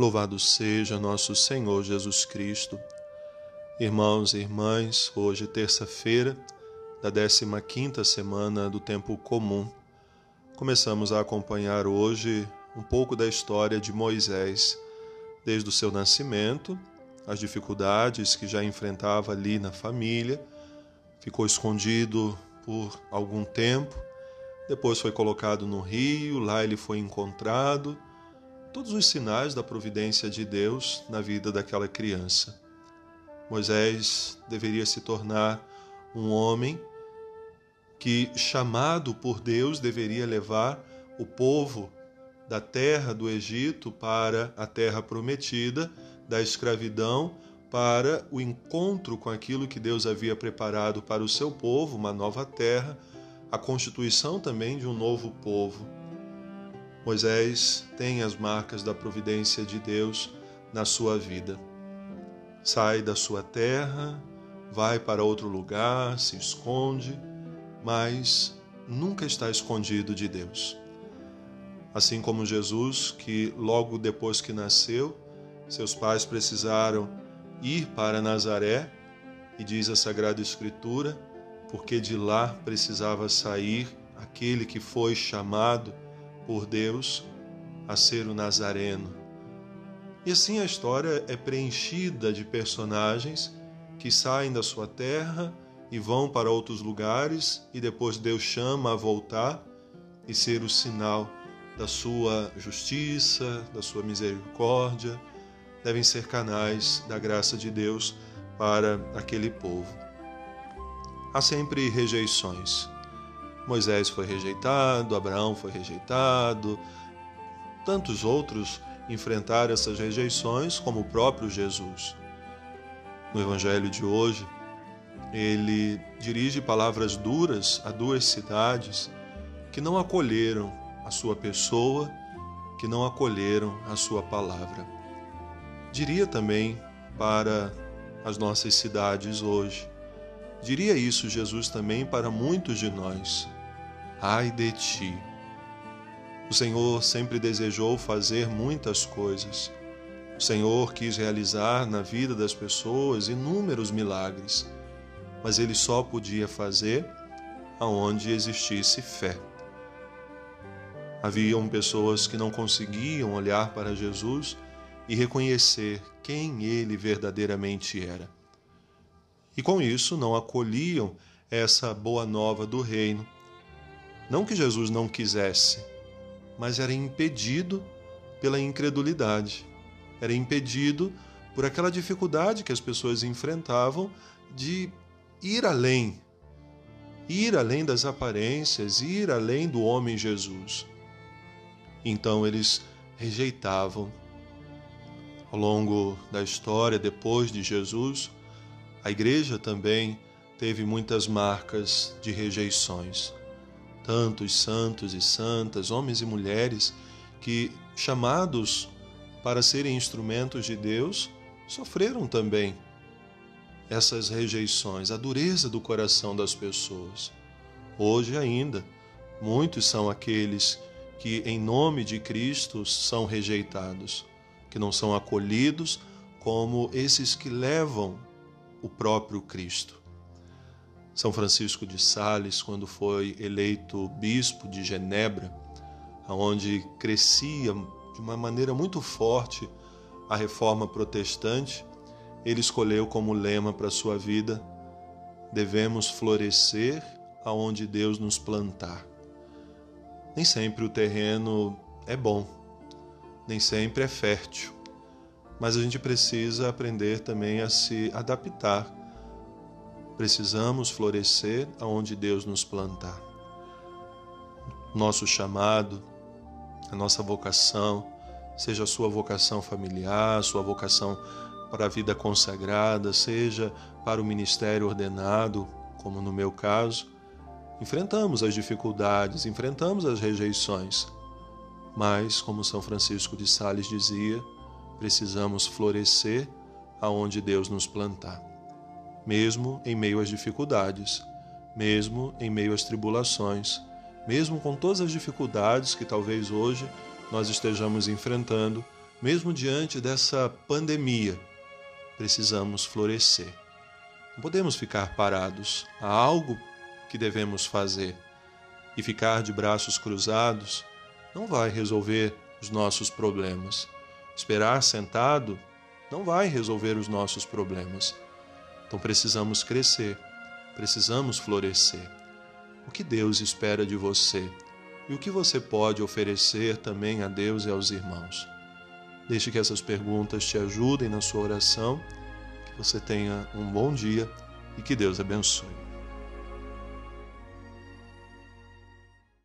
Louvado seja nosso Senhor Jesus Cristo. Irmãos e irmãs, hoje terça-feira da 15ª semana do tempo comum. Começamos a acompanhar hoje um pouco da história de Moisés, desde o seu nascimento, as dificuldades que já enfrentava ali na família, ficou escondido por algum tempo, depois foi colocado no rio, lá ele foi encontrado, todos os sinais da providência de Deus na vida daquela criança. Moisés deveria se tornar um homem que, chamado por Deus, deveria levar o povo da terra do Egito para a terra prometida, da escravidão para o encontro com aquilo que Deus havia preparado para o seu povo, uma nova terra, a constituição também de um novo povo. Moisés tem as marcas da providência de Deus na sua vida. Sai da sua terra, vai para outro lugar, se esconde, mas nunca está escondido de Deus. Assim como Jesus, que logo depois que nasceu, seus pais precisaram ir para Nazaré, e diz a Sagrada Escritura, porque de lá precisava sair aquele que foi chamado por Deus a ser o Nazareno. E assim a história é preenchida de personagens que saem da sua terra e vão para outros lugares e depois Deus chama a voltar e ser o sinal da sua justiça, da sua misericórdia, devem ser canais da graça de Deus para aquele povo. Há sempre rejeições. Moisés foi rejeitado, Abraão foi rejeitado, tantos outros enfrentaram essas rejeições, como o próprio Jesus. No Evangelho de hoje, ele dirige palavras duras a duas cidades que não acolheram a sua pessoa, que não acolheram a sua palavra. Diria também para as nossas cidades hoje. Diria isso Jesus também para muitos de nós. Ai de ti! O Senhor sempre desejou fazer muitas coisas. O Senhor quis realizar na vida das pessoas inúmeros milagres, mas ele só podia fazer aonde existisse fé. Haviam pessoas que não conseguiam olhar para Jesus e reconhecer quem ele verdadeiramente era. E com isso não acolhiam essa boa nova do reino não que Jesus não quisesse, mas era impedido pela incredulidade. Era impedido por aquela dificuldade que as pessoas enfrentavam de ir além, ir além das aparências, ir além do homem Jesus. Então eles rejeitavam. Ao longo da história, depois de Jesus, a igreja também teve muitas marcas de rejeições tantos santos e santas, homens e mulheres, que, chamados para serem instrumentos de Deus, sofreram também essas rejeições, a dureza do coração das pessoas. Hoje ainda, muitos são aqueles que, em nome de Cristo, são rejeitados, que não são acolhidos como esses que levam o próprio Cristo. São Francisco de Sales, quando foi eleito bispo de Genebra, onde crescia de uma maneira muito forte a reforma protestante, ele escolheu como lema para sua vida: devemos florescer aonde Deus nos plantar. Nem sempre o terreno é bom, nem sempre é fértil, mas a gente precisa aprender também a se adaptar Precisamos florescer aonde Deus nos plantar. Nosso chamado, a nossa vocação, seja a sua vocação familiar, sua vocação para a vida consagrada, seja para o ministério ordenado, como no meu caso, enfrentamos as dificuldades, enfrentamos as rejeições. Mas, como São Francisco de Sales dizia, precisamos florescer aonde Deus nos plantar mesmo em meio às dificuldades, mesmo em meio às tribulações, mesmo com todas as dificuldades que talvez hoje nós estejamos enfrentando, mesmo diante dessa pandemia, precisamos florescer. Não podemos ficar parados. Há algo que devemos fazer. E ficar de braços cruzados não vai resolver os nossos problemas. Esperar sentado não vai resolver os nossos problemas. Então precisamos crescer, precisamos florescer. O que Deus espera de você e o que você pode oferecer também a Deus e aos irmãos. Deixe que essas perguntas te ajudem na sua oração, que você tenha um bom dia e que Deus abençoe.